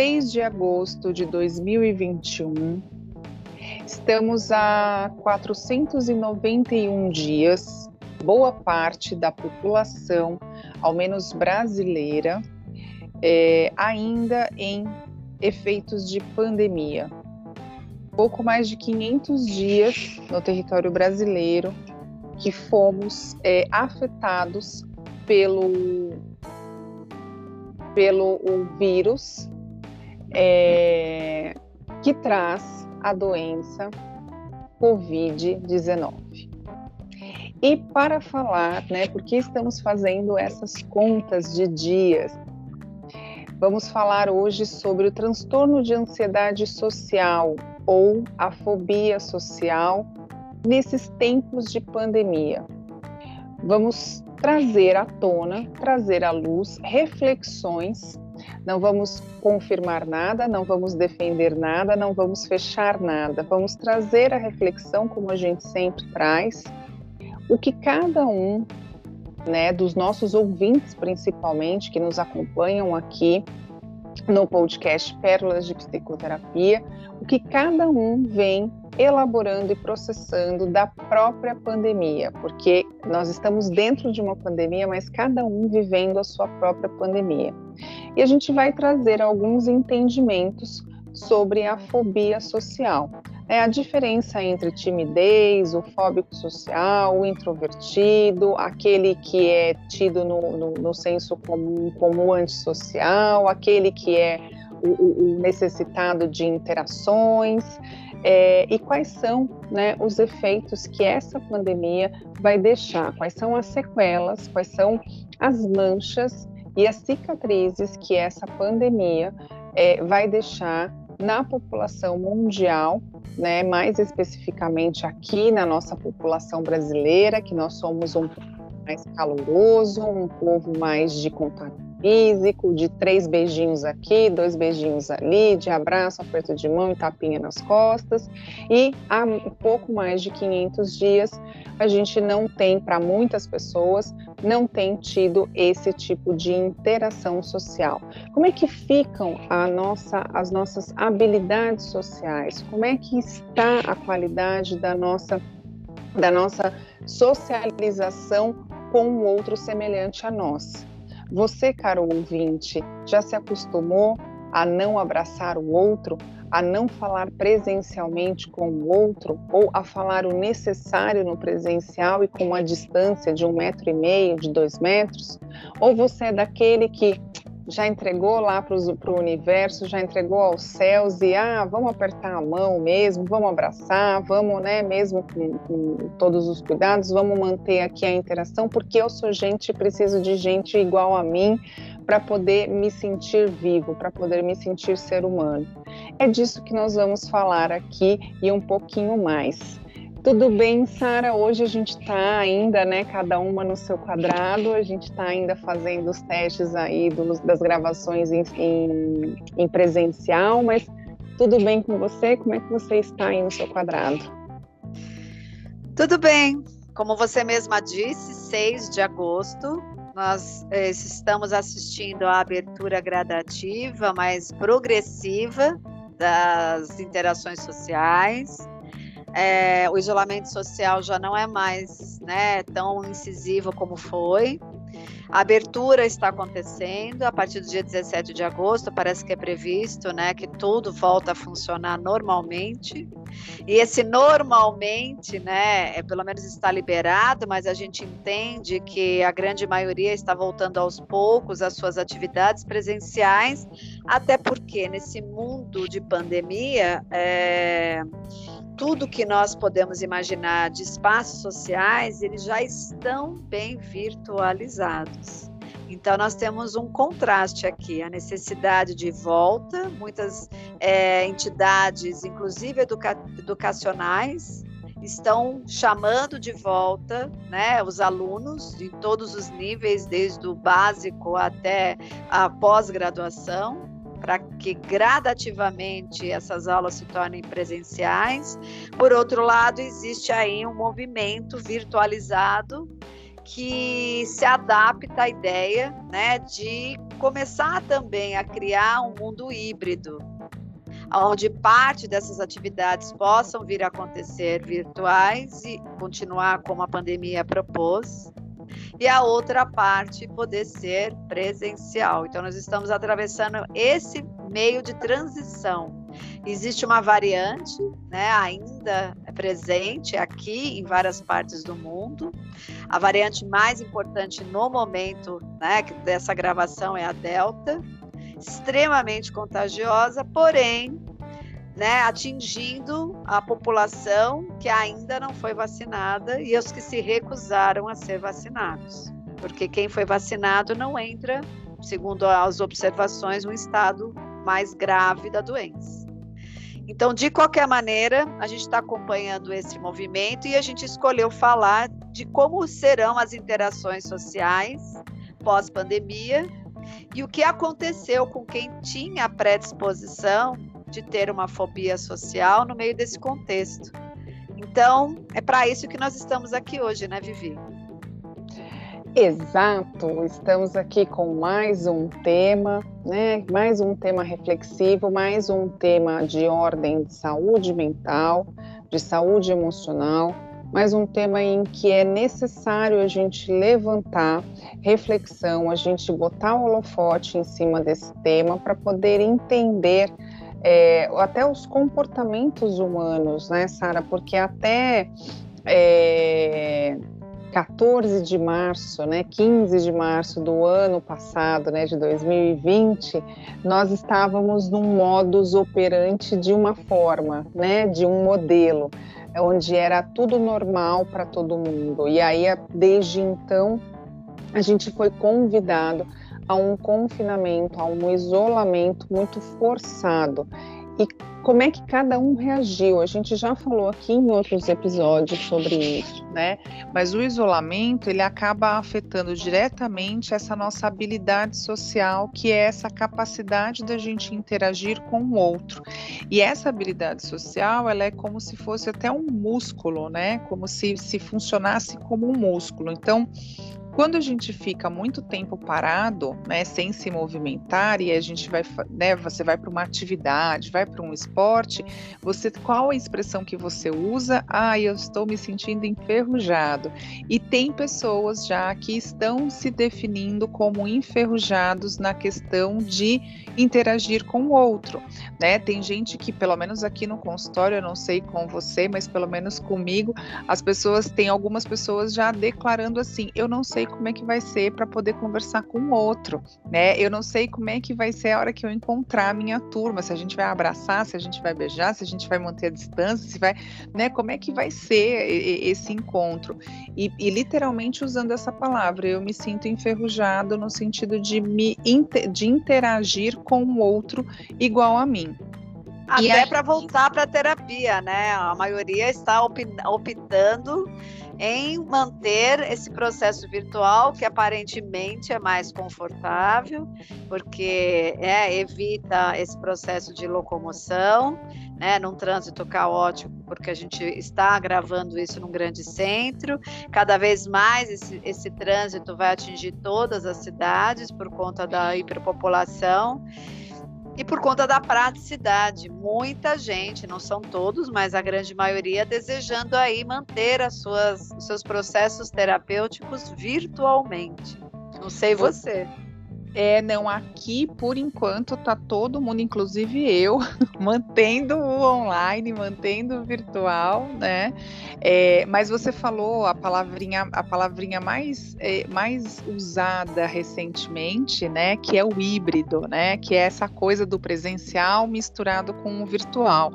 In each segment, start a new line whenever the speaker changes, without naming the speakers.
6 de agosto de 2021. Estamos a 491 dias, boa parte da população, ao menos brasileira, é, ainda em efeitos de pandemia. Pouco mais de 500 dias no território brasileiro que fomos é, afetados pelo, pelo o vírus é, que traz a doença Covid-19. E para falar, né, por que estamos fazendo essas contas de dias, vamos falar hoje sobre o transtorno de ansiedade social ou a fobia social nesses tempos de pandemia. Vamos trazer à tona, trazer à luz reflexões. Não vamos confirmar nada, não vamos defender nada, não vamos fechar nada. Vamos trazer a reflexão, como a gente sempre traz, o que cada um, né, dos nossos ouvintes principalmente, que nos acompanham aqui no podcast Pérolas de Psicoterapia, o que cada um vem elaborando e processando da própria pandemia, porque nós estamos dentro de uma pandemia, mas cada um vivendo a sua própria pandemia. E a gente vai trazer alguns entendimentos sobre a fobia social. É a diferença entre timidez, o fóbico social, o introvertido, aquele que é tido no, no, no senso comum como antissocial, aquele que é o, o necessitado de interações. É, e quais são né, os efeitos que essa pandemia vai deixar, quais são as sequelas, quais são as manchas e as cicatrizes que essa pandemia é, vai deixar na população mundial, né, mais especificamente aqui na nossa população brasileira, que nós somos um mais caloroso, um povo mais de contato físico, de três beijinhos aqui, dois beijinhos ali, de abraço, aperto de mão e tapinha nas costas. E há um pouco mais de 500 dias, a gente não tem, para muitas pessoas, não tem tido esse tipo de interação social. Como é que ficam nossa, as nossas habilidades sociais? Como é que está a qualidade da nossa, da nossa socialização com o outro semelhante a nós? Você, caro ouvinte, já se acostumou a não abraçar o outro, a não falar presencialmente com o outro, ou a falar o necessário no presencial e com uma distância de um metro e meio, de dois metros? Ou você é daquele que já entregou lá para o universo, já entregou aos céus e ah, vamos apertar a mão mesmo, vamos abraçar, vamos, né, mesmo com, com todos os cuidados, vamos manter aqui a interação, porque eu sou gente e preciso de gente igual a mim para poder me sentir vivo, para poder me sentir ser humano. É disso que nós vamos falar aqui e um pouquinho mais. Tudo bem, Sara? Hoje a gente está ainda, né, cada uma no seu quadrado, a gente está ainda fazendo os testes aí das gravações em, em, em, presencial, mas tudo bem com você? Como é que você está aí no seu quadrado?
Tudo bem. Como você mesma disse, 6 de agosto, nós eh, estamos assistindo à abertura gradativa, mas progressiva das interações sociais é, o isolamento social já não é mais né, tão incisivo como foi. A abertura está acontecendo a partir do dia 17 de agosto, parece que é previsto, né, que tudo volta a funcionar normalmente. E esse normalmente, né, é, pelo menos está liberado, mas a gente entende que a grande maioria está voltando aos poucos às suas atividades presenciais, até porque nesse mundo de pandemia, é, tudo que nós podemos imaginar de espaços sociais, eles já estão bem virtualizados. Então, nós temos um contraste aqui, a necessidade de volta, muitas é, entidades, inclusive educa educacionais, estão chamando de volta né, os alunos em todos os níveis, desde o básico até a pós-graduação, para que gradativamente essas aulas se tornem presenciais. Por outro lado, existe aí um movimento virtualizado que se adapta à ideia né, de começar também a criar um mundo híbrido, onde parte dessas atividades possam vir a acontecer virtuais e continuar como a pandemia propôs, e a outra parte poder ser presencial. Então, nós estamos atravessando esse meio de transição. Existe uma variante, né, ainda presente aqui em várias partes do mundo. A variante mais importante no momento né, dessa gravação é a Delta, extremamente contagiosa, porém né, atingindo a população que ainda não foi vacinada e os que se recusaram a ser vacinados. Porque quem foi vacinado não entra, segundo as observações, no estado mais grave da doença. Então, de qualquer maneira, a gente está acompanhando esse movimento e a gente escolheu falar de como serão as interações sociais pós-pandemia e o que aconteceu com quem tinha predisposição de ter uma fobia social no meio desse contexto. Então, é para isso que nós estamos aqui hoje, né, Vivi?
Exato, estamos aqui com mais um tema, né? Mais um tema reflexivo, mais um tema de ordem de saúde mental, de saúde emocional, mais um tema em que é necessário a gente levantar reflexão, a gente botar o holofote em cima desse tema para poder entender é, até os comportamentos humanos, né, Sara? Porque até é, 14 de março, né, 15 de março do ano passado, né, de 2020, nós estávamos num modus operandi de uma forma, né, de um modelo, onde era tudo normal para todo mundo. E aí, desde então, a gente foi convidado a um confinamento, a um isolamento muito forçado. E como é que cada um reagiu? A gente já falou aqui em outros episódios sobre isso, né?
Mas o isolamento ele acaba afetando diretamente essa nossa habilidade social, que é essa capacidade da gente interagir com o outro. E essa habilidade social, ela é como se fosse até um músculo, né? Como se se funcionasse como um músculo. Então, quando a gente fica muito tempo parado, né, sem se movimentar e a gente vai, né, você vai para uma atividade, vai para um esporte, você qual a expressão que você usa? Ah, eu estou me sentindo enferrujado. E tem pessoas já que estão se definindo como enferrujados na questão de interagir com o outro, né? Tem gente que pelo menos aqui no consultório, eu não sei com você, mas pelo menos comigo, as pessoas tem algumas pessoas já declarando assim: eu não sei como é que vai ser para poder conversar com o outro, né? Eu não sei como é que vai ser a hora que eu encontrar a minha turma, se a gente vai abraçar, se a gente vai beijar, se a gente vai manter a distância, se vai, né? Como é que vai ser esse encontro? E, e literalmente usando essa palavra, eu me sinto enferrujado no sentido de me de interagir com o outro igual a mim.
Até para voltar para a terapia, né? A maioria está optando em manter esse processo virtual, que aparentemente é mais confortável, porque é, evita esse processo de locomoção, né, num trânsito caótico, porque a gente está gravando isso num grande centro. Cada vez mais esse, esse trânsito vai atingir todas as cidades por conta da hiperpopulação. E por conta da praticidade, muita gente, não são todos, mas a grande maioria desejando aí manter as suas, os seus processos terapêuticos virtualmente. Não sei você.
É, não, aqui por enquanto tá todo mundo, inclusive eu, mantendo o online, mantendo o virtual, né? É, mas você falou a palavrinha, a palavrinha mais, é, mais usada recentemente, né? Que é o híbrido, né? Que é essa coisa do presencial misturado com o virtual.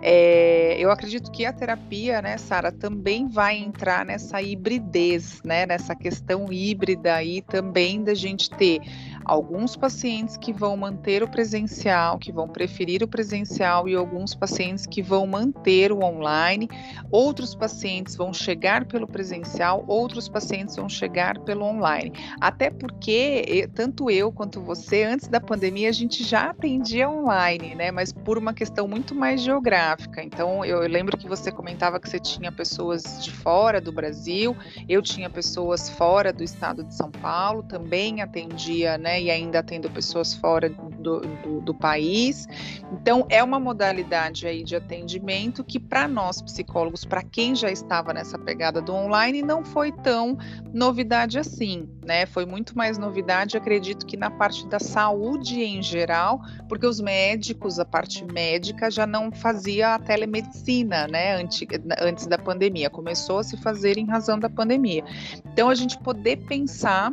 É, eu acredito que a terapia, né, Sara, também vai entrar nessa hibridez, né? Nessa questão híbrida aí também da gente ter Alguns pacientes que vão manter o presencial, que vão preferir o presencial, e alguns pacientes que vão manter o online. Outros pacientes vão chegar pelo presencial, outros pacientes vão chegar pelo online. Até porque, tanto eu quanto você, antes da pandemia, a gente já atendia online, né? Mas por uma questão muito mais geográfica. Então, eu lembro que você comentava que você tinha pessoas de fora do Brasil, eu tinha pessoas fora do estado de São Paulo, também atendia, né? E ainda atendo pessoas fora do, do, do país. Então, é uma modalidade aí de atendimento que, para nós psicólogos, para quem já estava nessa pegada do online, não foi tão novidade assim, né? Foi muito mais novidade, acredito que na parte da saúde em geral, porque os médicos, a parte médica, já não fazia a telemedicina, né? Antes, antes da pandemia, começou a se fazer em razão da pandemia. Então, a gente poder pensar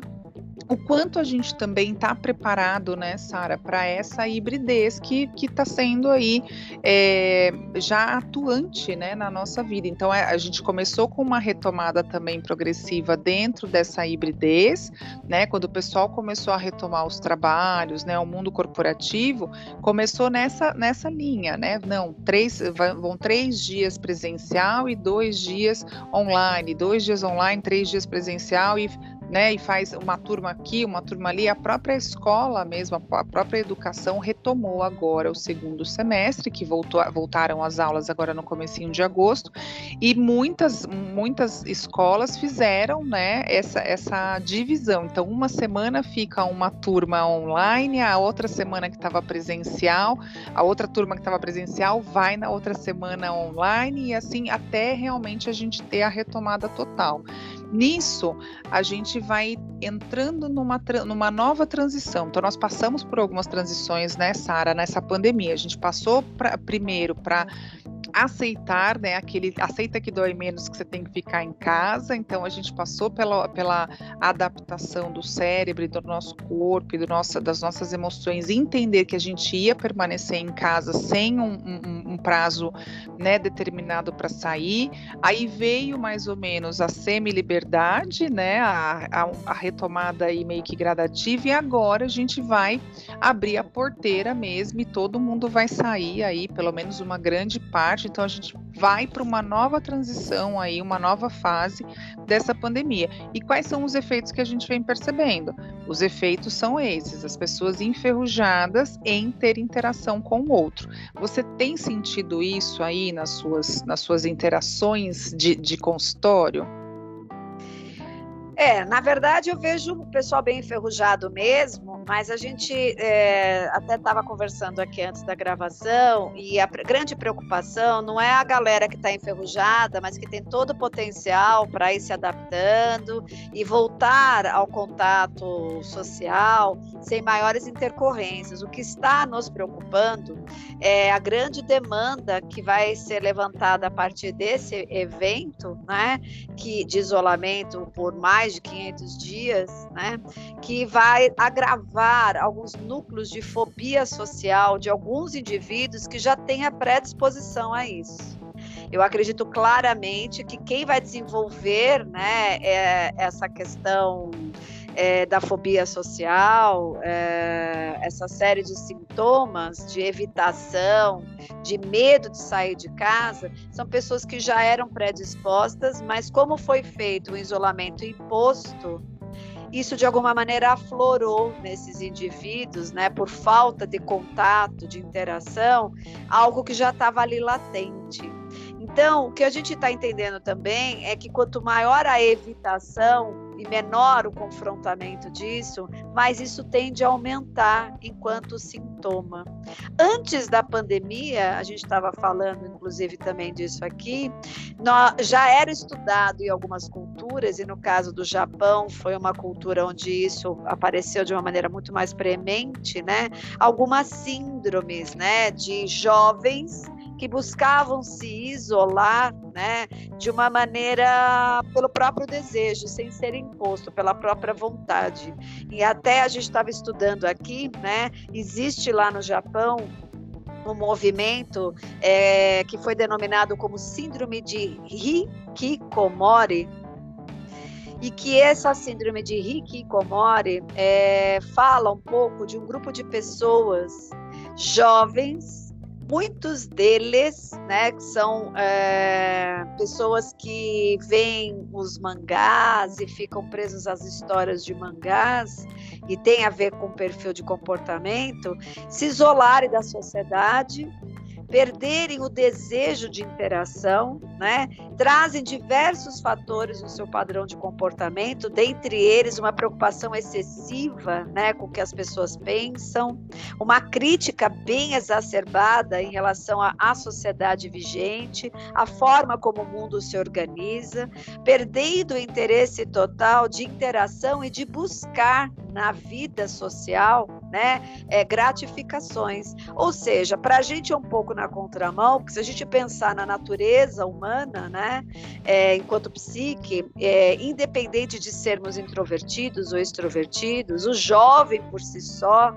o quanto a gente também está preparado, né, Sara, para essa hibridez que está sendo aí é, já atuante, né, na nossa vida. Então, é, a gente começou com uma retomada também progressiva dentro dessa hibridez, né, quando o pessoal começou a retomar os trabalhos, né, o mundo corporativo começou nessa nessa linha, né, não, três vão três dias presencial e dois dias online, dois dias online, três dias presencial e né, e faz uma turma aqui, uma turma ali, a própria escola mesmo, a própria educação retomou agora o segundo semestre, que voltou, voltaram as aulas agora no comecinho de agosto, e muitas, muitas escolas fizeram, né, essa, essa divisão. Então, uma semana fica uma turma online, a outra semana que estava presencial, a outra turma que estava presencial vai na outra semana online, e assim até realmente a gente ter a retomada total. Nisso, a gente vai entrando numa, numa nova transição. Então, nós passamos por algumas transições, né, Sara, nessa pandemia. A gente passou pra, primeiro para aceitar, né? Aquele aceita que dói menos que você tem que ficar em casa. Então a gente passou pela, pela adaptação do cérebro, do nosso corpo e do nosso, das nossas emoções, entender que a gente ia permanecer em casa sem um, um, um prazo né, determinado para sair. Aí veio mais ou menos a semi-liberdade, né? A, a, a retomada aí meio que gradativa, e agora a gente vai abrir a porteira mesmo e todo mundo vai sair aí, pelo menos uma grande parte então a gente vai para uma nova transição aí, uma nova fase dessa pandemia. E quais são os efeitos que a gente vem percebendo? Os efeitos são esses, as pessoas enferrujadas em ter interação com o outro. Você tem sentido isso aí nas suas, nas suas interações de, de consultório?
É, na verdade eu vejo o pessoal bem enferrujado mesmo, mas a gente é, até estava conversando aqui antes da gravação e a grande preocupação não é a galera que está enferrujada, mas que tem todo o potencial para ir se adaptando e voltar ao contato social sem maiores intercorrências. O que está nos preocupando é a grande demanda que vai ser levantada a partir desse evento, né, que de isolamento por mais mais de 500 dias, né, que vai agravar alguns núcleos de fobia social de alguns indivíduos que já têm a predisposição a isso. Eu acredito claramente que quem vai desenvolver né, é, essa questão é, da fobia social, é, essa série de sintomas de evitação, de medo de sair de casa, são pessoas que já eram predispostas, mas como foi feito o isolamento imposto, isso de alguma maneira aflorou nesses indivíduos, né, por falta de contato, de interação, algo que já estava ali latente. Então, o que a gente está entendendo também é que quanto maior a evitação e menor o confrontamento disso, mais isso tende a aumentar enquanto sintoma. Antes da pandemia, a gente estava falando, inclusive, também disso aqui, já era estudado em algumas culturas, e no caso do Japão, foi uma cultura onde isso apareceu de uma maneira muito mais premente, né? Algumas síndromes, né, de jovens que buscavam se isolar, né, de uma maneira pelo próprio desejo, sem ser imposto, pela própria vontade. E até a gente estava estudando aqui, né, existe lá no Japão um movimento é, que foi denominado como síndrome de Hikikomori, e que essa síndrome de Hikikomori é, fala um pouco de um grupo de pessoas jovens muitos deles, né, que são é, pessoas que veem os mangás e ficam presos às histórias de mangás e tem a ver com perfil de comportamento, se isolarem da sociedade perderem o desejo de interação, né? Trazem diversos fatores no seu padrão de comportamento, dentre eles uma preocupação excessiva, né, com o que as pessoas pensam, uma crítica bem exacerbada em relação à sociedade vigente, a forma como o mundo se organiza, perdendo o interesse total de interação e de buscar na vida social, né, é, gratificações. Ou seja, para a gente é um pouco na contramão, porque se a gente pensar na natureza humana, né, é, enquanto psique, é, independente de sermos introvertidos ou extrovertidos, o jovem por si só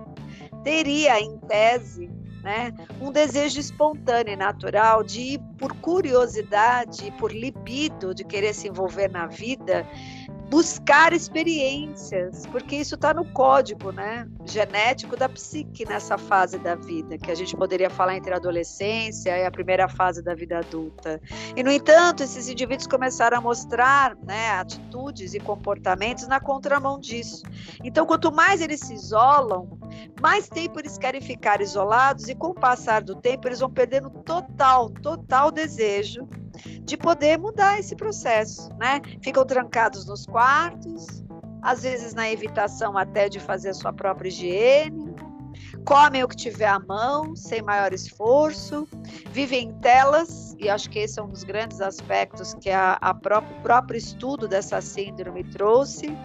teria, em tese, né, um desejo espontâneo e natural de ir por curiosidade, por libido, de querer se envolver na vida buscar experiências, porque isso está no código, né, genético da psique nessa fase da vida, que a gente poderia falar entre a adolescência e a primeira fase da vida adulta. E no entanto, esses indivíduos começaram a mostrar, né, atitudes e comportamentos na contramão disso. Então, quanto mais eles se isolam, mais tempo eles querem ficar isolados e com o passar do tempo eles vão perdendo total, total desejo de poder mudar esse processo, né? Ficam trancados nos quartos, às vezes na evitação até de fazer a sua própria higiene, comem o que tiver à mão, sem maior esforço, vivem em telas, e acho que esse é um dos grandes aspectos que a, a o próprio estudo dessa síndrome trouxe,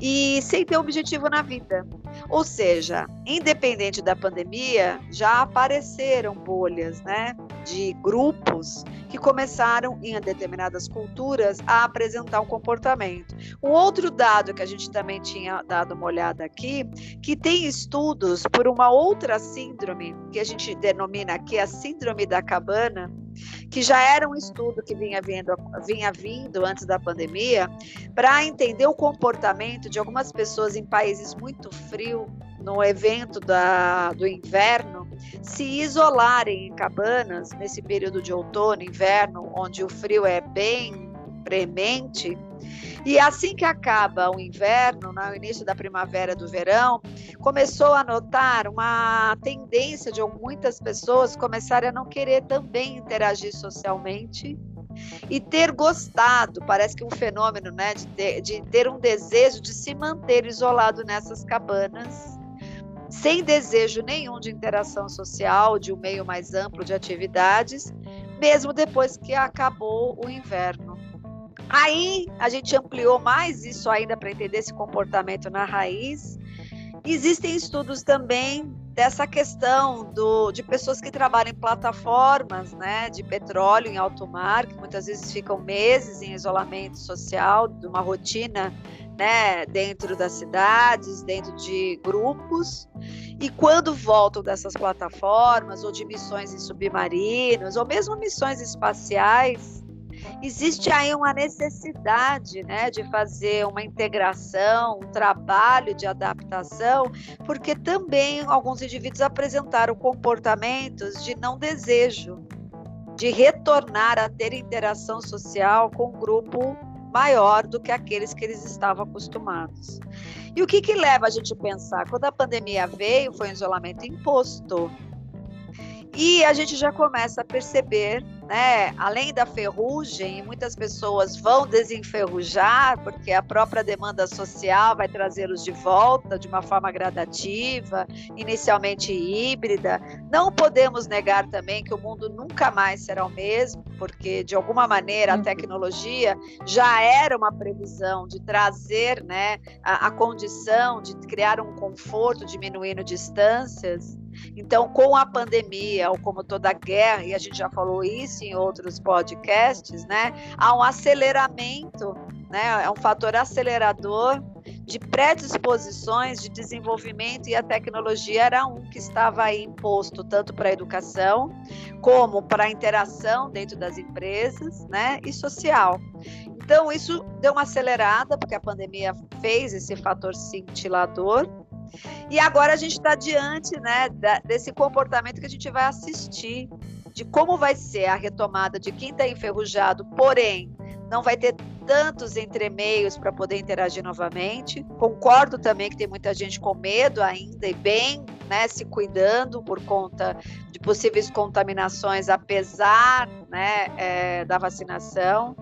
e sem ter objetivo na vida. Ou seja, independente da pandemia, já apareceram bolhas, né, de grupos que começaram em determinadas culturas a apresentar um comportamento. Um outro dado que a gente também tinha dado uma olhada aqui, que tem estudos por uma outra síndrome que a gente denomina aqui a síndrome da cabana, que já era um estudo que vinha vindo, vinha vindo antes da pandemia, para entender o comportamento de algumas pessoas em países muito frios, no evento da, do inverno, se isolarem em cabanas nesse período de outono, inverno, onde o frio é bem premente. E assim que acaba o inverno, no início da primavera do verão, começou a notar uma tendência de muitas pessoas começarem a não querer também interagir socialmente e ter gostado, parece que um fenômeno, né, de ter, de ter um desejo de se manter isolado nessas cabanas sem desejo nenhum de interação social, de um meio mais amplo de atividades, mesmo depois que acabou o inverno. Aí a gente ampliou mais isso ainda para entender esse comportamento na raiz. Existem estudos também dessa questão do, de pessoas que trabalham em plataformas né, de petróleo em alto mar, que muitas vezes ficam meses em isolamento social, de uma rotina né, dentro das cidades, dentro de grupos, e quando voltam dessas plataformas, ou de missões em submarinos, ou mesmo missões espaciais, existe aí uma necessidade né, de fazer uma integração, um trabalho de adaptação, porque também alguns indivíduos apresentaram comportamentos de não desejo, de retornar a ter interação social com o grupo maior do que aqueles que eles estavam acostumados. E o que, que leva a gente a pensar? Quando a pandemia veio, foi um isolamento imposto. E a gente já começa a perceber né? Além da ferrugem, muitas pessoas vão desenferrujar, porque a própria demanda social vai trazê-los de volta de uma forma gradativa, inicialmente híbrida. Não podemos negar também que o mundo nunca mais será o mesmo, porque de alguma maneira a uhum. tecnologia já era uma previsão de trazer né, a, a condição de criar um conforto, diminuindo distâncias. Então, com a pandemia, ou como toda guerra, e a gente já falou isso em outros podcasts, né, há um aceleramento, né, é um fator acelerador de predisposições de desenvolvimento e a tecnologia era um que estava aí imposto tanto para a educação como para a interação dentro das empresas, né, e social. Então, isso deu uma acelerada, porque a pandemia fez esse fator cintilador. E agora a gente está diante né, desse comportamento que a gente vai assistir, de como vai ser a retomada de quem está enferrujado, porém, não vai ter tantos entremeios para poder interagir novamente. Concordo também que tem muita gente com medo ainda e bem, né, se cuidando por conta de possíveis contaminações, apesar né, é, da vacinação.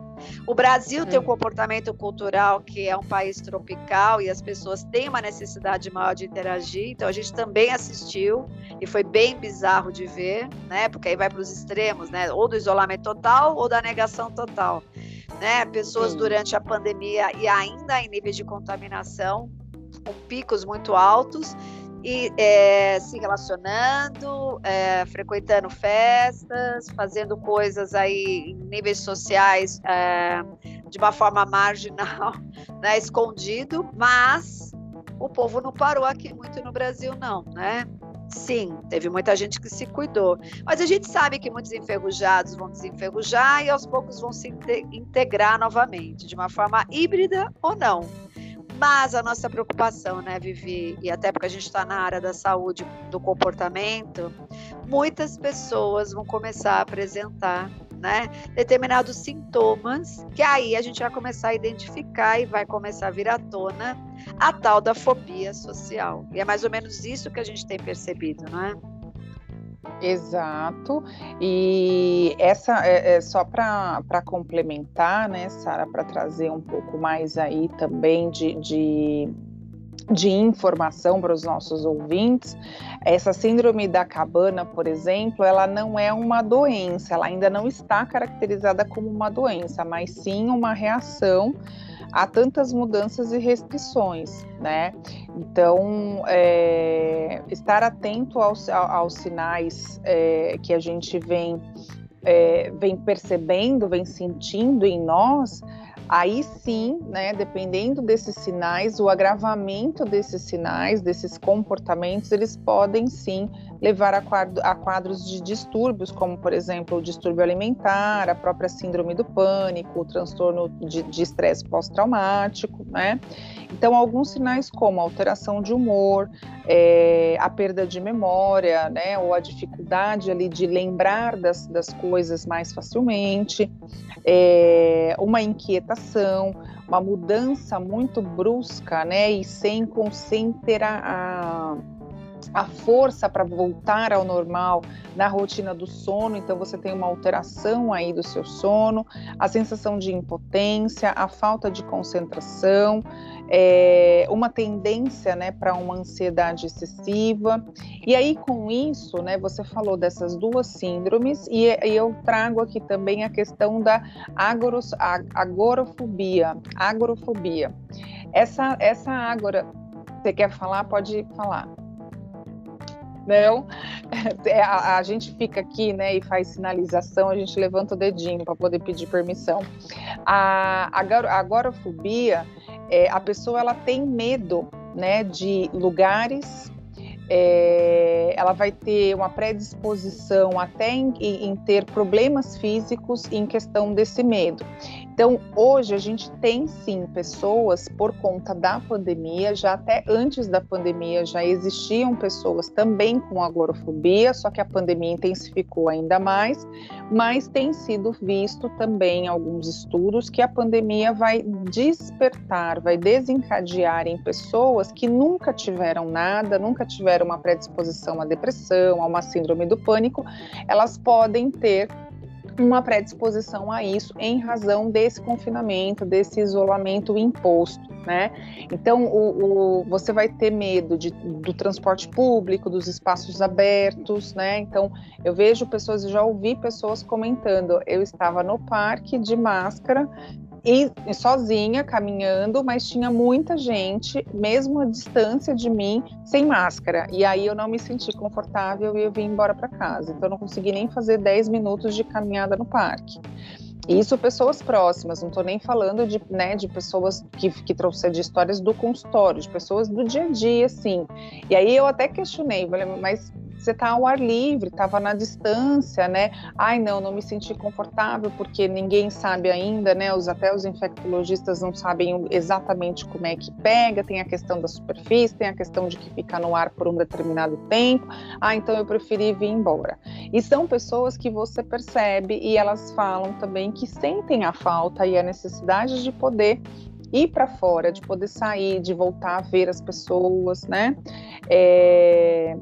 O Brasil tem um comportamento cultural que é um país tropical e as pessoas têm uma necessidade maior de interagir, então a gente também assistiu e foi bem bizarro de ver, né? Porque aí vai para os extremos, né? Ou do isolamento total ou da negação total, né? Pessoas Sim. durante a pandemia e ainda em níveis de contaminação com picos muito altos e é, se relacionando, é, frequentando festas, fazendo coisas aí em níveis sociais é, de uma forma marginal, né, escondido, mas o povo não parou aqui muito no Brasil, não, né? Sim, teve muita gente que se cuidou. Mas a gente sabe que muitos enferrujados vão desenferrujar e aos poucos vão se integrar novamente, de uma forma híbrida ou não. Mas a nossa preocupação, né, Vivi, e até porque a gente está na área da saúde, do comportamento, muitas pessoas vão começar a apresentar né, determinados sintomas, que aí a gente vai começar a identificar e vai começar a vir à tona a tal da fobia social. E é mais ou menos isso que a gente tem percebido, não é?
Exato, e essa é, é só para complementar, né, Sara, para trazer um pouco mais aí também de, de, de informação para os nossos ouvintes, essa síndrome da cabana, por exemplo, ela não é uma doença, ela ainda não está caracterizada como uma doença, mas sim uma reação há tantas mudanças e restrições, né? Então, é, estar atento aos, aos sinais é, que a gente vem, é, vem percebendo, vem sentindo em nós, aí sim, né, dependendo desses sinais, o agravamento desses sinais, desses comportamentos, eles podem sim levar a, quadro, a quadros de distúrbios, como, por exemplo, o distúrbio alimentar, a própria síndrome do pânico, o transtorno de estresse pós-traumático, né? Então, alguns sinais como alteração de humor, é, a perda de memória, né, ou a dificuldade ali de lembrar das, das coisas mais facilmente, é, uma inquietação, uma mudança muito brusca, né, e sem concentrar a a força para voltar ao normal na rotina do sono, então você tem uma alteração aí do seu sono, a sensação de impotência, a falta de concentração, é, uma tendência né, para uma ansiedade excessiva. E aí, com isso, né, você falou dessas duas síndromes, e, e eu trago aqui também a questão da agoros, agorofobia. Agorofobia. Essa, essa agora, você quer falar? Pode falar não. É, a, a, gente fica aqui, né, e faz sinalização, a gente levanta o dedinho para poder pedir permissão. A, a agorafobia, é, a pessoa ela tem medo, né, de lugares é, ela vai ter uma predisposição até em, em, ter problemas físicos em questão desse medo. Então, hoje a gente tem sim pessoas por conta da pandemia, já até antes da pandemia já existiam pessoas também com agorafobia, só que a pandemia intensificou ainda mais, mas tem sido visto também alguns estudos que a pandemia vai despertar, vai desencadear em pessoas que nunca tiveram nada, nunca tiveram uma predisposição à depressão, a uma síndrome do pânico, elas podem ter uma predisposição a isso em razão desse confinamento, desse isolamento imposto, né? Então, o, o, você vai ter medo de, do transporte público, dos espaços abertos, né? Então, eu vejo pessoas, já ouvi pessoas comentando, eu estava no parque de máscara e, e, sozinha, caminhando, mas tinha muita gente, mesmo a distância de mim, sem máscara. E aí eu não me senti confortável e eu vim embora para casa. Então eu não consegui nem fazer 10 minutos de caminhada no parque. Isso pessoas próximas, não estou nem falando de, né, de pessoas que, que trouxeram de histórias do consultório, de pessoas do dia a dia, assim. E aí eu até questionei, mas você está ao ar livre, estava na distância, né? Ai, não, não me senti confortável porque ninguém sabe ainda, né? Os, até os infectologistas não sabem exatamente como é que pega, tem a questão da superfície, tem a questão de que fica no ar por um determinado tempo. Ah, então eu preferi vir embora. E são pessoas que você percebe e elas falam também que sentem a falta e a necessidade de poder ir para fora, de poder sair, de voltar a ver as pessoas, né? É,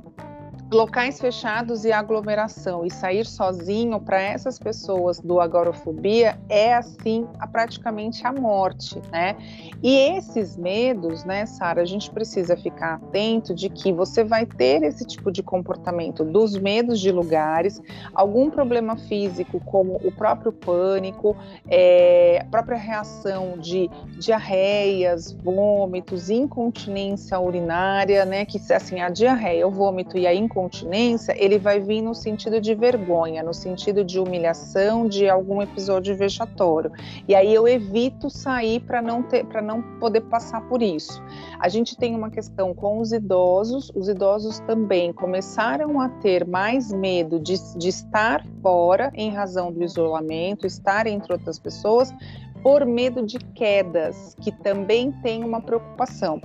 locais fechados e aglomeração e sair sozinho para essas pessoas do agorafobia é assim a, praticamente a morte, né? E esses medos, né, Sara, a gente precisa ficar atento de que você vai ter esse tipo de comportamento dos medos de lugares, algum problema físico como o próprio pânico, é, a própria reação de diarreias, vômitos, incontinência urinária, né? Que assim a diarreia, o vômito e a incontinência incontinência, ele vai vir no sentido de vergonha, no sentido de humilhação, de algum episódio vexatório. E aí eu evito sair para não ter, para não poder passar por isso. A gente tem uma questão com os idosos, os idosos também começaram a ter mais medo de, de estar fora em razão do isolamento, estar entre outras pessoas, por medo de quedas, que também tem uma preocupação.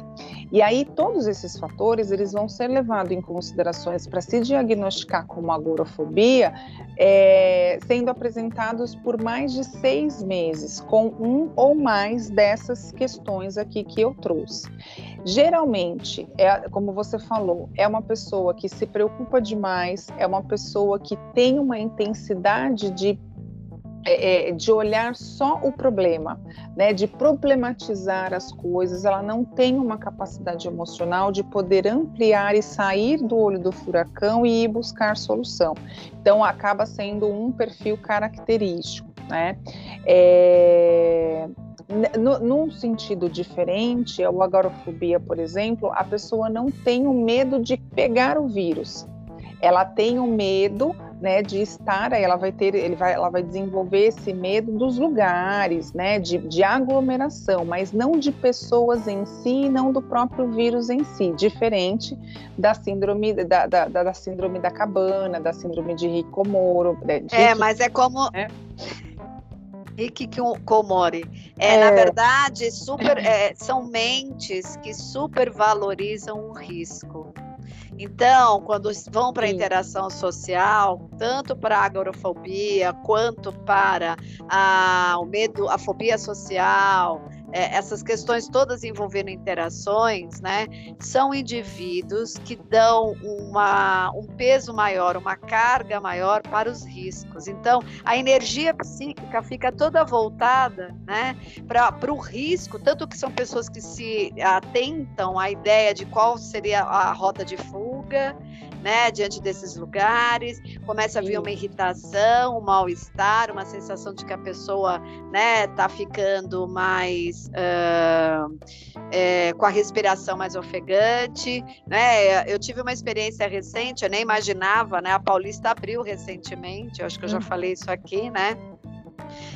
E aí todos esses fatores eles vão ser levados em considerações para se diagnosticar como agorafobia, é, sendo apresentados por mais de seis meses, com um ou mais dessas questões aqui que eu trouxe. Geralmente, é, como você falou, é uma pessoa que se preocupa demais, é uma pessoa que tem uma intensidade de é, é, de olhar só o problema, né, de problematizar as coisas, ela não tem uma capacidade emocional de poder ampliar e sair do olho do furacão e ir buscar solução. Então, acaba sendo um perfil característico, né? É, no, num sentido diferente, a agorafobia, por exemplo, a pessoa não tem o medo de pegar o vírus, ela tem o medo né, de estar aí, ela vai ter, ele vai, ela vai desenvolver esse medo dos lugares, né, de, de aglomeração, mas não de pessoas em si, não do próprio vírus em si, diferente da síndrome da, da, da síndrome da cabana, da síndrome de Hikomoro.
Né, de é, mas é como é. Hikikomori. É, é, na verdade, super, é, são mentes que supervalorizam o risco. Então, quando vão para a interação social, tanto para a agorafobia quanto para a, o medo, a fobia social, é, essas questões todas envolvendo interações, né, são indivíduos que dão uma, um peso maior, uma carga maior para os riscos. Então, a energia psíquica fica toda voltada né, para o risco, tanto que são pessoas que se atentam à ideia de qual seria a rota de fuga, né, diante desses lugares, começa a vir uma irritação, um mal-estar, uma sensação de que a pessoa, né, tá ficando mais uh, é, com a respiração mais ofegante, né? Eu tive uma experiência recente, eu nem imaginava, né? A Paulista abriu recentemente, eu acho que eu já hum. falei isso aqui, né?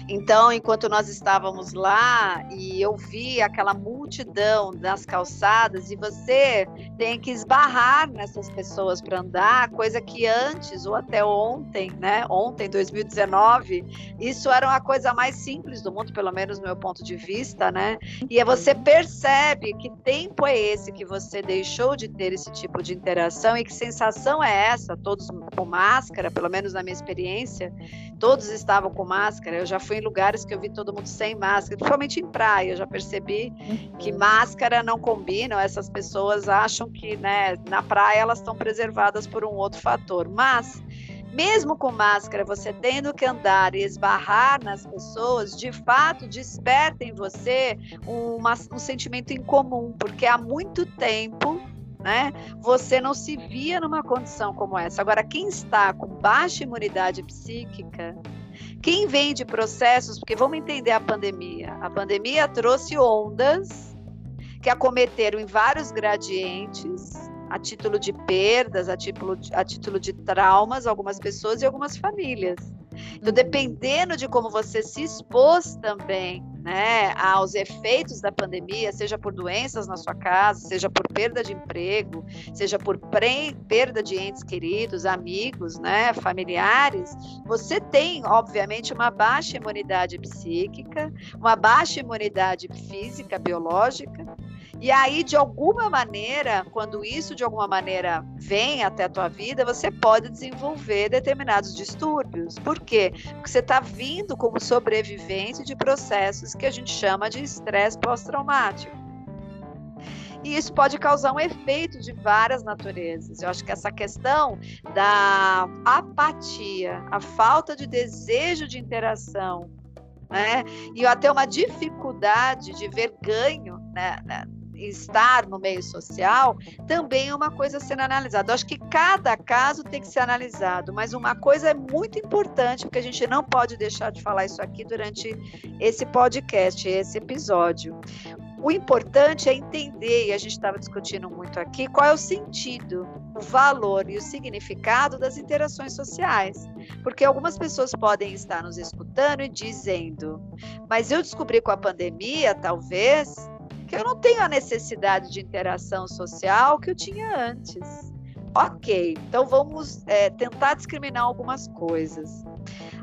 Então, enquanto nós estávamos lá e eu vi aquela multidão nas calçadas e você tem que esbarrar nessas pessoas para andar, coisa que antes ou até ontem, né, ontem 2019, isso era uma coisa mais simples do mundo, pelo menos do meu ponto de vista, né? E você percebe que tempo é esse que você deixou de ter esse tipo de interação e que sensação é essa, todos com máscara, pelo menos na minha experiência, todos estavam com máscara. Eu já fui em lugares que eu vi todo mundo sem máscara, principalmente em praia. Eu já percebi que máscara não combina. Essas pessoas acham que, né, na praia elas estão preservadas por um outro fator. Mas mesmo com máscara, você tendo que andar e esbarrar nas pessoas, de fato desperta em você um sentimento incomum, porque há muito tempo né? Você não se via numa condição como essa. Agora, quem está com baixa imunidade psíquica, quem vem de processos, porque vamos entender a pandemia. A pandemia trouxe ondas que acometeram em vários gradientes, a título de perdas, a título de, a título de traumas, algumas pessoas e algumas famílias. Então, uhum. dependendo de como você se expôs também né, aos efeitos da pandemia, seja por doenças na sua casa, seja por perda de emprego, seja por perda de entes queridos, amigos, né, familiares, você tem, obviamente, uma baixa imunidade psíquica, uma baixa imunidade física, biológica, e aí, de alguma maneira, quando isso de alguma maneira vem até a tua vida, você pode desenvolver determinados distúrbios. Por quê? Porque você está vindo como sobrevivente de processos que a gente chama de estresse pós-traumático. E isso pode causar um efeito de várias naturezas. Eu acho que essa questão da apatia, a falta de desejo de interação, né? E até uma dificuldade de ver ganho né, né estar no meio social, também é uma coisa a ser analisada. Acho que cada caso tem que ser analisado, mas uma coisa é muito importante, porque a gente não pode deixar de falar isso aqui durante esse podcast, esse episódio. O importante é entender, e a gente estava discutindo muito aqui, qual é o sentido, o valor e o significado das interações sociais. Porque algumas pessoas podem estar nos escutando e dizendo, mas eu descobri com a pandemia, talvez, que eu não tenho a necessidade de interação social que eu tinha antes. Ok, então vamos é, tentar discriminar algumas coisas.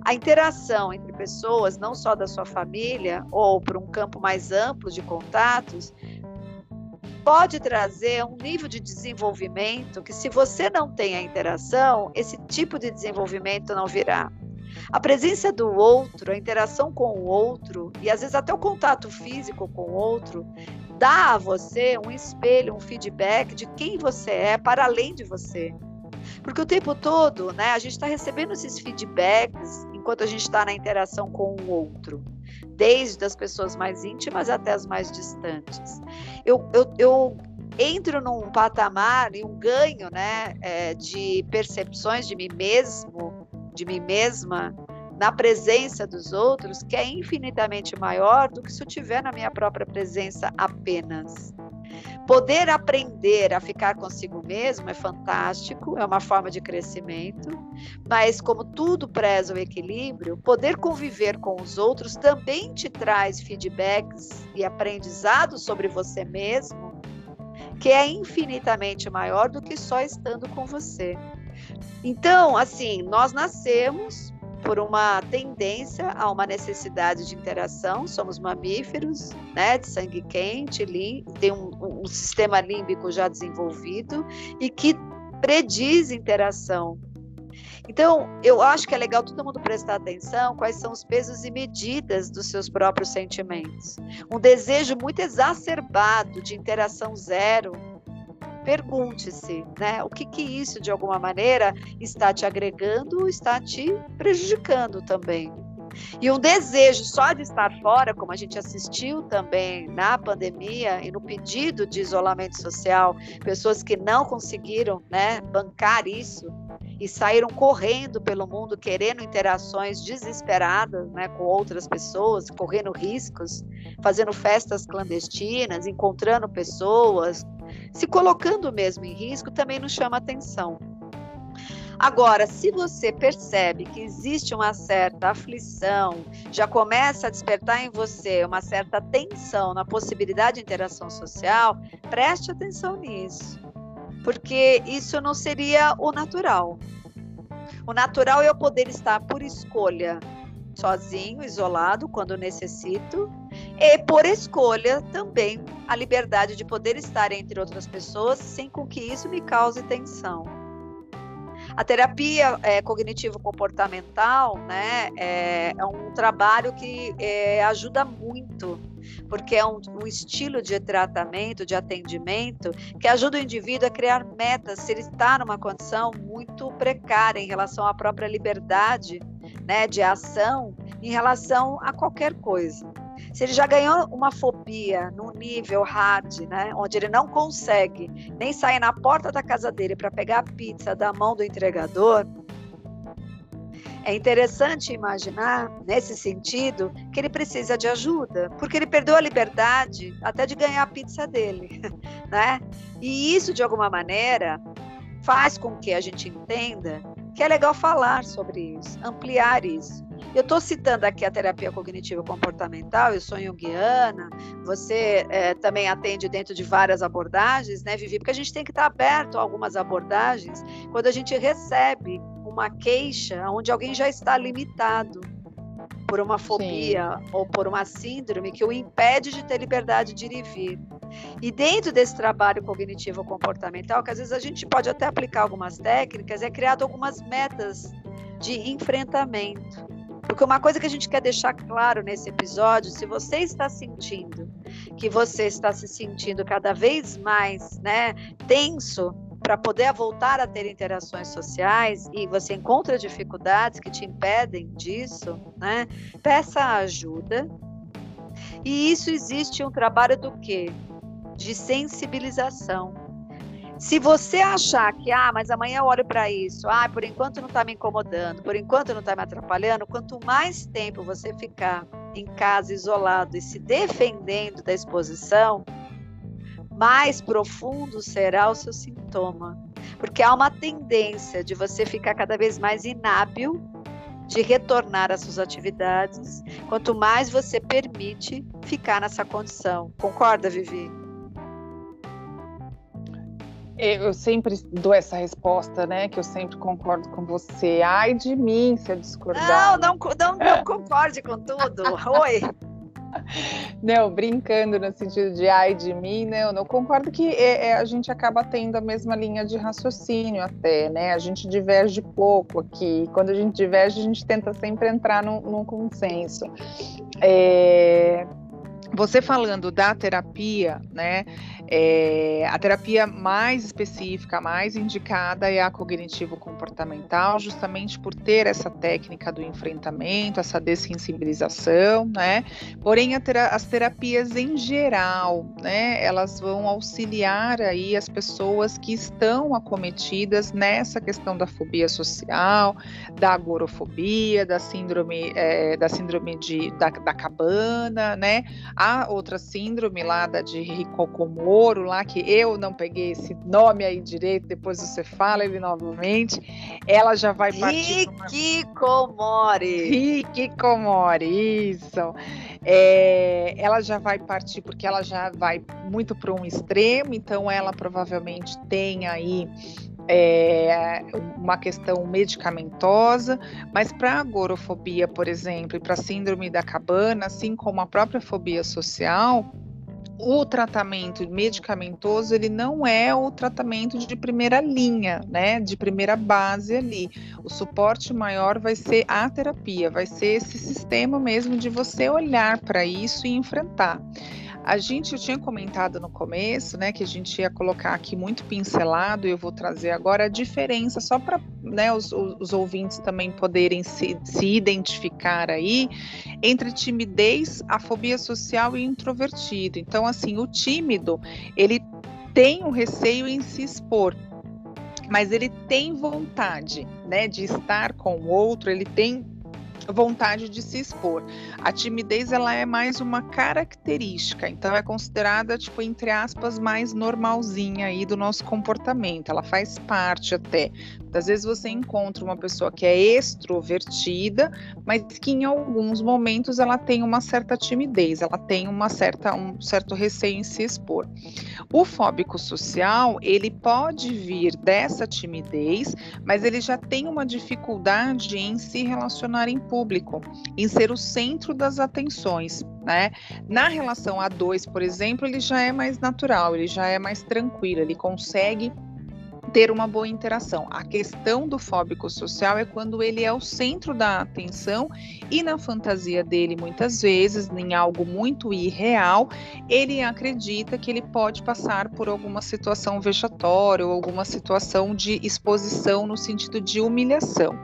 A interação entre pessoas, não só da sua família, ou para um campo mais amplo de contatos, pode trazer um nível de desenvolvimento que, se você não tem a interação, esse tipo de desenvolvimento não virá. A presença do outro, a interação com o outro e às vezes até o contato físico com o outro dá a você um espelho, um feedback de quem você é para além de você. Porque o tempo todo, né, a gente está recebendo esses feedbacks enquanto a gente está na interação com o outro, desde as pessoas mais íntimas até as mais distantes. Eu, eu, eu entro num patamar e um ganho né, é, de percepções de mim mesmo de mim mesma na presença dos outros que é infinitamente maior do que se eu tiver na minha própria presença apenas. Poder aprender a ficar consigo mesmo é fantástico, é uma forma de crescimento, mas como tudo preza o equilíbrio, poder conviver com os outros também te traz feedbacks e aprendizado sobre você mesmo, que é infinitamente maior do que só estando com você. Então, assim, nós nascemos por uma tendência a uma necessidade de interação, somos mamíferos, né, de sangue quente, tem um, um sistema límbico já desenvolvido e que prediz interação. Então, eu acho que é legal todo mundo prestar atenção quais são os pesos e medidas dos seus próprios sentimentos. Um desejo muito exacerbado de interação zero pergunte-se, né? O que que isso de alguma maneira está te agregando ou está te prejudicando também? E um desejo só de estar fora, como a gente assistiu também na pandemia e no pedido de isolamento social, pessoas que não conseguiram né, bancar isso e saíram correndo pelo mundo querendo interações desesperadas né, com outras pessoas, correndo riscos, fazendo festas clandestinas, encontrando pessoas, se colocando mesmo em risco, também nos chama atenção. Agora, se você percebe que existe uma certa aflição, já começa a despertar em você uma certa tensão na possibilidade de interação social, preste atenção nisso, porque isso não seria o natural. O natural é eu poder estar por escolha sozinho, isolado, quando necessito, e por escolha também a liberdade de poder estar entre outras pessoas sem com que isso me cause tensão. A terapia é, cognitivo-comportamental né, é, é, um trabalho que é, ajuda muito, porque é um, um, estilo de tratamento, de atendimento, que ajuda o indivíduo a criar metas se ele está numa condição muito precária em relação à própria liberdade né, de ação em relação a qualquer coisa. Se ele já ganhou uma fobia no nível hard, né, onde ele não consegue nem sair na porta da casa dele para pegar a pizza da mão do entregador, é interessante imaginar, nesse sentido, que ele precisa de ajuda, porque ele perdeu a liberdade até de ganhar a pizza dele, né? E isso, de alguma maneira, faz com que a gente entenda que é legal falar sobre isso, ampliar isso. Eu estou citando aqui a terapia cognitivo comportamental, eu sou junguiana, você é, também atende dentro de várias abordagens, né, Vivi? Porque a gente tem que estar aberto a algumas abordagens quando a gente recebe uma queixa onde alguém já está limitado por uma fobia Sim. ou por uma síndrome que o impede de ter liberdade de ir e vir. E dentro desse trabalho cognitivo comportamental, que às vezes a gente pode até aplicar algumas técnicas, é criado algumas metas de enfrentamento. Porque uma coisa que a gente quer deixar claro nesse episódio, se você está sentindo que você está se sentindo cada vez mais, né, tenso, para poder voltar a ter interações sociais e você encontra dificuldades que te impedem disso, né? Peça ajuda. E isso existe um trabalho do quê? De sensibilização. Se você achar que, ah, mas amanhã eu olho para isso, ah, por enquanto não está me incomodando, por enquanto não está me atrapalhando, quanto mais tempo você ficar em casa isolado e se defendendo da exposição, mais profundo será o seu sintoma. Porque há uma tendência de você ficar cada vez mais inábil de retornar às suas atividades, quanto mais você permite ficar nessa condição. Concorda, Vivi?
Eu sempre dou essa resposta, né? Que eu sempre concordo com você. Ai de mim se eu discordar.
Não, não, não, não concorde com tudo. Oi.
Não, brincando no sentido de ai de mim, não, não concordo que é, é, a gente acaba tendo a mesma linha de raciocínio até, né? A gente diverge pouco aqui. Quando a gente diverge, a gente tenta sempre entrar num, num consenso. É, você falando da terapia, né? É, a terapia mais específica, mais indicada é a cognitivo-comportamental, justamente por ter essa técnica do enfrentamento, essa dessensibilização, né? Porém, as terapias em geral, né? Elas vão auxiliar aí as pessoas que estão acometidas nessa questão da fobia social, da agorofobia, da síndrome, é, da síndrome de, da, da cabana, né? a outra síndrome lá da de Hikikomoro, lá que eu não peguei esse nome aí direito, depois você fala ele novamente, ela já vai partir.
Hikikomori.
Hikikomori, isso. É, ela já vai partir porque ela já vai muito para um extremo, então ela provavelmente tem aí é, uma questão medicamentosa, mas para a agorofobia, por exemplo, e para a síndrome da cabana, assim como a própria fobia social, o tratamento medicamentoso ele não é o tratamento de primeira linha, né, de primeira base ali. O suporte maior vai ser a terapia, vai ser esse sistema mesmo de você olhar para isso e enfrentar. A gente, eu tinha comentado no começo, né, que a gente ia colocar aqui muito pincelado, e eu vou trazer agora a diferença, só para né, os, os, ouvintes também poderem se, se identificar aí, entre timidez, a fobia social e introvertido. Então, assim, o tímido, ele tem o receio em se expor, mas ele tem vontade, né, de estar com o outro, ele tem vontade de se expor. A timidez ela é mais uma característica, então é considerada tipo entre aspas mais normalzinha aí do nosso comportamento. Ela faz parte até. Às vezes você encontra uma pessoa que é extrovertida, mas que em alguns momentos ela tem uma certa timidez, ela tem uma certa um certo receio em se expor. O fóbico social, ele pode vir dessa timidez, mas ele já tem uma dificuldade em se relacionar em público, em ser o centro das atenções, né? Na relação a dois, por exemplo, ele já é mais natural, ele já é mais tranquilo, ele consegue ter uma boa interação. A questão do fóbico social é quando ele é o centro da atenção e na fantasia dele, muitas vezes, em algo muito irreal, ele acredita que ele pode passar por alguma situação vexatória ou alguma situação de exposição no sentido de humilhação.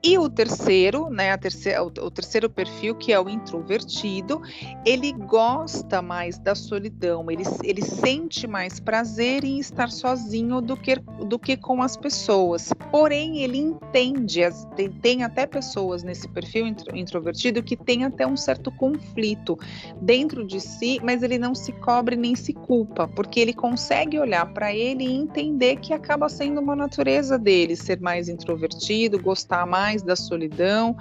E o terceiro, né, terceira, o, terceiro perfil, que é o introvertido, ele gosta mais da solidão, ele, ele sente mais prazer em estar sozinho do que, do que com as pessoas. Porém, ele entende, as, tem, tem até pessoas nesse perfil intro, introvertido que tem até um certo conflito dentro de si, mas ele não se cobre nem se culpa, porque ele consegue olhar para ele e entender que acaba sendo uma natureza dele ser mais introvertido, gostar mais mais da solidão.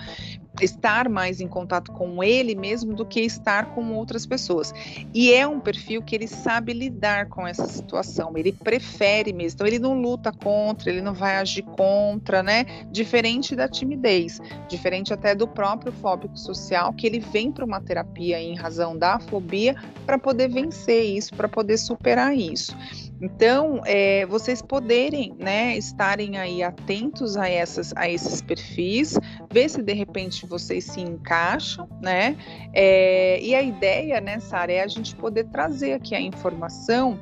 estar mais em contato com ele mesmo do que estar com outras pessoas. E é um perfil que ele sabe lidar com essa situação, ele prefere mesmo. Então ele não luta contra, ele não vai agir contra, né? Diferente da timidez, diferente até do próprio fóbico social, que ele vem para uma terapia em razão da fobia para poder vencer isso, para poder superar isso. Então, é, vocês poderem, né, estarem aí atentos a, essas, a esses perfis, ver se de repente vocês se encaixam, né? É, e a ideia, né, Sara, é a gente poder trazer aqui a informação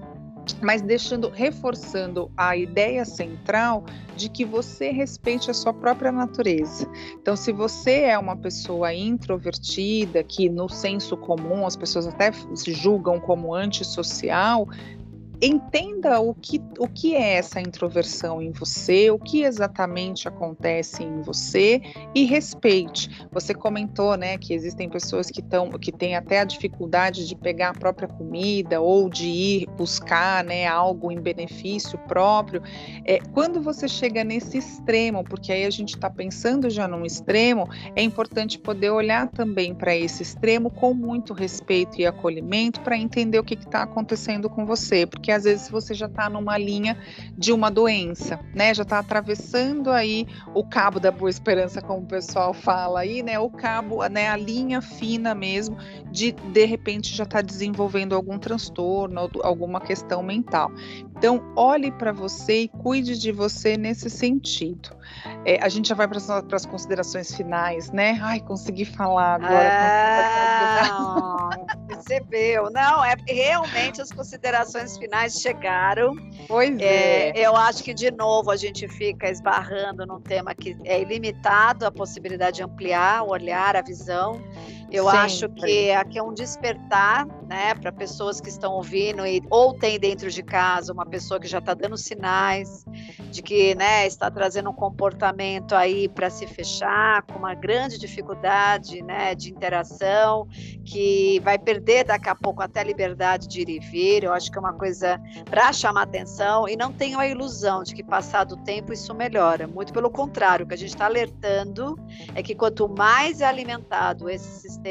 mas deixando, reforçando a ideia central de que você respeite a sua própria natureza. Então, se você é uma pessoa introvertida, que no senso comum as pessoas até se julgam como antissocial, entenda o que, o que é essa introversão em você, o que exatamente acontece em você e respeite. Você comentou, né, que existem pessoas que estão que têm até a dificuldade de pegar a própria comida ou de ir buscar, né, algo em benefício próprio. É, quando você chega nesse extremo, porque aí a gente está pensando já num extremo, é importante poder olhar também para esse extremo com muito respeito e acolhimento para entender o que está acontecendo com você, porque porque às vezes você já está numa linha de uma doença, né? Já está atravessando aí o cabo da boa esperança, como o pessoal fala aí, né? O cabo, né? A linha fina mesmo de de repente já está desenvolvendo algum transtorno, alguma questão mental. Então, olhe para você e cuide de você nesse sentido. É, a gente já vai para as considerações finais, né? Ai, consegui falar agora.
Ah, percebeu? Não, é realmente as considerações finais chegaram.
Pois é,
é. Eu acho que, de novo, a gente fica esbarrando num tema que é ilimitado a possibilidade de ampliar o olhar, a visão. Eu Sempre. acho que aqui é um despertar, né, para pessoas que estão ouvindo e, ou tem dentro de casa uma pessoa que já está dando sinais de que, né, está trazendo um comportamento aí para se fechar, com uma grande dificuldade, né, de interação, que vai perder daqui a pouco até a liberdade de ir e vir. Eu acho que é uma coisa para chamar atenção e não tenho a ilusão de que passado o tempo isso melhora. Muito pelo contrário, o que a gente está alertando é que quanto mais é alimentado esse sistema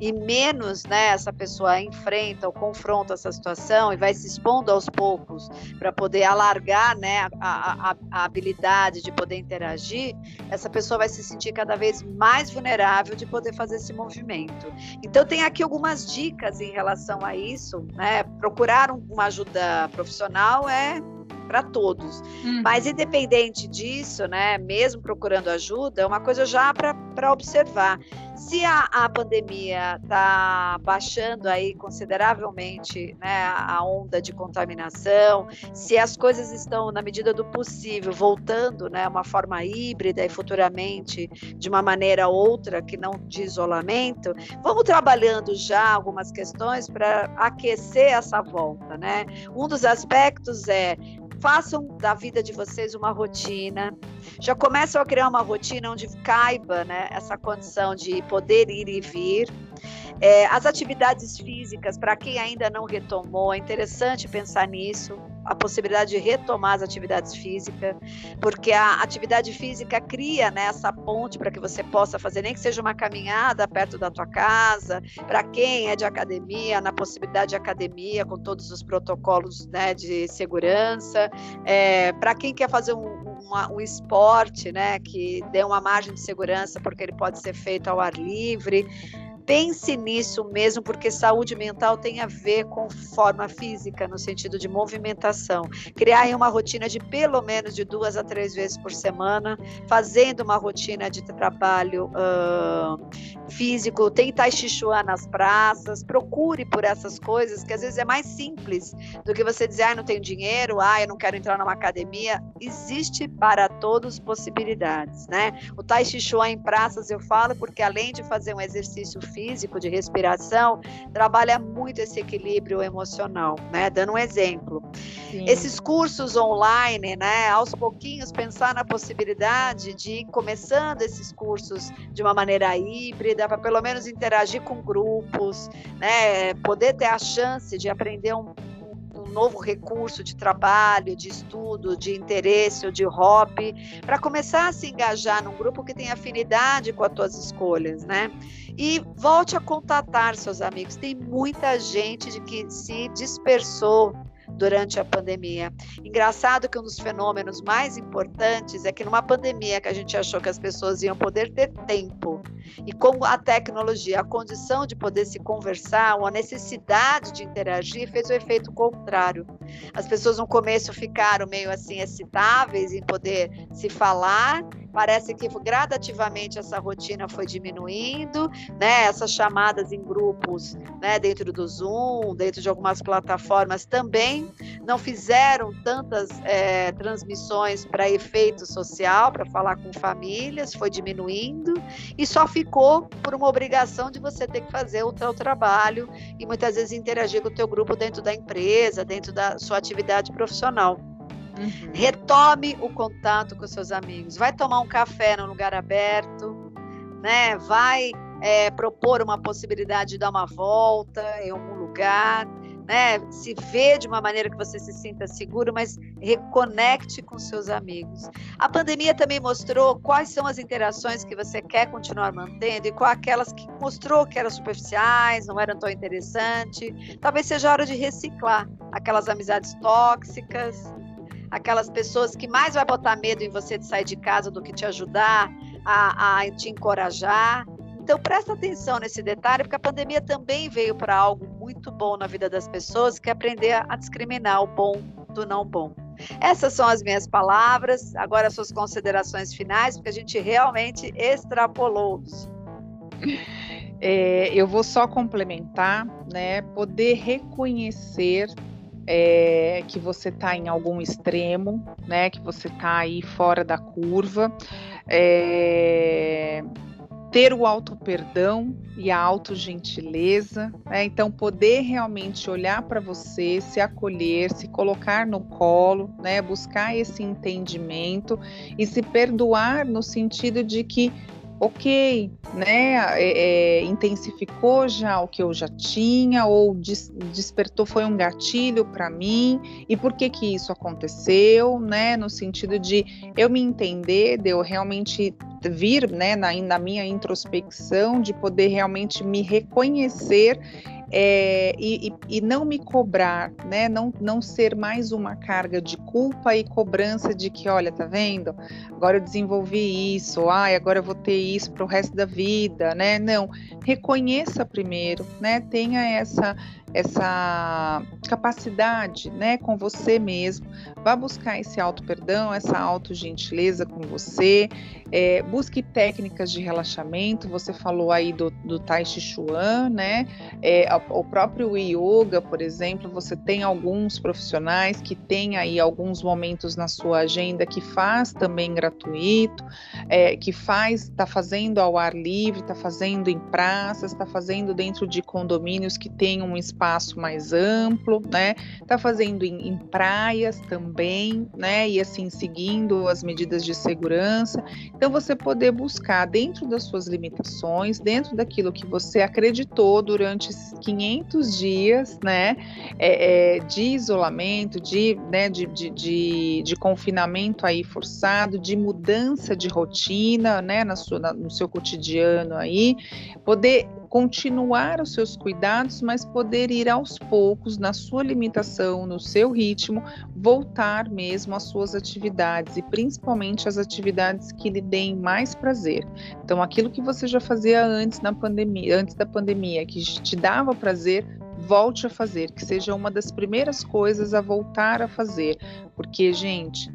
e menos né, essa pessoa enfrenta ou confronta essa situação e vai se expondo aos poucos para poder alargar né, a, a, a habilidade de poder interagir, essa pessoa vai se sentir cada vez mais vulnerável de poder fazer esse movimento. Então, tem aqui algumas dicas em relação a isso. Né? Procurar uma ajuda profissional é para todos. Uhum. Mas independente disso, né, mesmo procurando ajuda, é uma coisa já para observar. Se a, a pandemia está baixando aí consideravelmente né, a onda de contaminação, se as coisas estão, na medida do possível, voltando né, uma forma híbrida e futuramente de uma maneira outra que não de isolamento, vamos trabalhando já algumas questões para aquecer essa volta. Né? Um dos aspectos é façam da vida de vocês uma rotina. Já começam a criar uma rotina onde caiba né, essa condição de poder ir e vir. É, as atividades físicas, para quem ainda não retomou, é interessante pensar nisso a possibilidade de retomar as atividades físicas, porque a atividade física cria né, essa ponte para que você possa fazer, nem que seja uma caminhada perto da tua casa, para quem é de academia, na possibilidade de academia, com todos os protocolos né, de segurança, é, para quem quer fazer um, uma, um esporte né, que dê uma margem de segurança, porque ele pode ser feito ao ar livre. Pense nisso mesmo, porque saúde mental tem a ver com forma física, no sentido de movimentação. Criar uma rotina de pelo menos de duas a três vezes por semana, fazendo uma rotina de trabalho uh, físico, tem Tai Chi Chuan nas praças, procure por essas coisas, que às vezes é mais simples do que você dizer, ah, não tenho dinheiro, ah, eu não quero entrar numa academia. Existe para todos possibilidades, né? O Tai Chi Chuan em praças eu falo porque além de fazer um exercício físico de respiração, trabalha muito esse equilíbrio emocional, né? Dando um exemplo. Sim. Esses cursos online, né? Aos pouquinhos pensar na possibilidade de ir começando esses cursos de uma maneira híbrida, para pelo menos interagir com grupos, né? Poder ter a chance de aprender um novo recurso de trabalho, de estudo, de interesse ou de hobby, para começar a se engajar num grupo que tem afinidade com as tuas escolhas, né? E volte a contatar seus amigos. Tem muita gente de que se dispersou durante a pandemia. Engraçado que um dos fenômenos mais importantes é que numa pandemia que a gente achou que as pessoas iam poder ter tempo, e com a tecnologia, a condição de poder se conversar, uma necessidade de interagir, fez o efeito contrário. As pessoas no começo ficaram meio assim excitáveis em poder se falar, parece que gradativamente essa rotina foi diminuindo, né? Essas chamadas em grupos, né? Dentro do Zoom, dentro de algumas plataformas também não fizeram tantas é, transmissões para efeito social, para falar com famílias, foi diminuindo e só ficou por uma obrigação de você ter que fazer o seu trabalho e muitas vezes interagir com o teu grupo dentro da empresa, dentro da sua atividade profissional. Uhum. Retome o contato com seus amigos. Vai tomar um café num lugar aberto, né? Vai é, propor uma possibilidade de dar uma volta em algum lugar, né? Se vê de uma maneira que você se sinta seguro, mas reconecte com seus amigos. A pandemia também mostrou quais são as interações que você quer continuar mantendo e quais aquelas que mostrou que eram superficiais, não eram tão interessantes. Talvez seja hora de reciclar aquelas amizades tóxicas, aquelas pessoas que mais vai botar medo em você de sair de casa do que te ajudar a, a te encorajar. Então presta atenção nesse detalhe, porque a pandemia também veio para algo muito bom na vida das pessoas, que é aprender a discriminar o bom do não bom. Essas são as minhas palavras. Agora as suas considerações finais, porque a gente realmente extrapolou.
É, eu vou só complementar, né? Poder reconhecer é, que você está em algum extremo, né? Que você está aí fora da curva. É, ter o auto perdão e a auto gentileza, né? então poder realmente olhar para você, se acolher, se colocar no colo, né? buscar esse entendimento e se perdoar no sentido de que ok, né, é, é, intensificou já o que eu já tinha ou des, despertou foi um gatilho para mim. E por que que isso aconteceu, né, no sentido de eu me entender, de eu realmente vir, né, na, na minha introspecção, de poder realmente me reconhecer é, e, e, não me cobrar, né? Não, não ser mais uma carga de culpa e cobrança de que, olha, tá vendo? Agora eu desenvolvi isso, ai, agora eu vou ter isso para o resto da vida, né? Não, reconheça primeiro, né? Tenha essa essa capacidade, né, com você mesmo. Vá buscar esse auto perdão, essa auto gentileza com você. É, busque técnicas de relaxamento. Você falou aí do, do Tai Chi Chuan, né? É, o próprio yoga, por exemplo, você tem alguns profissionais que têm aí alguns momentos na sua agenda que faz também gratuito, é, que faz, está fazendo ao ar livre, está fazendo em praças, está fazendo dentro de condomínios que tem um espaço espaço mais amplo, né? Tá fazendo em, em praias também, né? E assim seguindo as medidas de segurança. Então você poder buscar dentro das suas limitações, dentro daquilo que você acreditou durante 500 dias, né? É, é, de isolamento, de, né? De, de, de, de, confinamento aí forçado, de mudança de rotina, né? Na sua, na, no seu cotidiano aí, poder continuar os seus cuidados, mas poder ir aos poucos, na sua limitação, no seu ritmo, voltar mesmo às suas atividades e principalmente as atividades que lhe deem mais prazer. Então, aquilo que você já fazia antes na pandemia, antes da pandemia, que te dava prazer, volte a fazer, que seja uma das primeiras coisas a voltar a fazer, porque gente,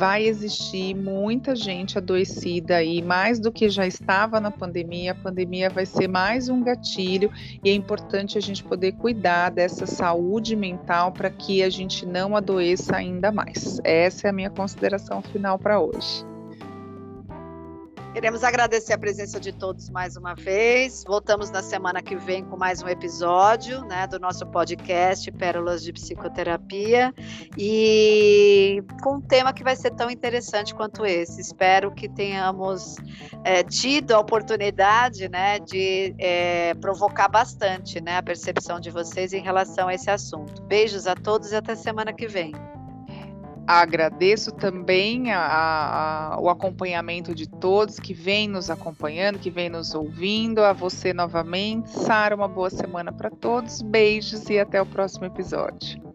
vai existir muita gente adoecida aí, mais do que já estava na pandemia. A pandemia vai ser mais um gatilho e é importante a gente poder cuidar dessa saúde mental para que a gente não adoeça ainda mais. Essa é a minha consideração final para hoje.
Queremos agradecer a presença de todos mais uma vez. Voltamos na semana que vem com mais um episódio né, do nosso podcast Pérolas de Psicoterapia e com um tema que vai ser tão interessante quanto esse. Espero que tenhamos é, tido a oportunidade né, de é, provocar bastante né, a percepção de vocês em relação a esse assunto. Beijos a todos e até semana que vem.
Agradeço também a, a, o acompanhamento de todos que vêm nos acompanhando, que vêm nos ouvindo. A você novamente. Sara, uma boa semana para todos. Beijos e até o próximo episódio.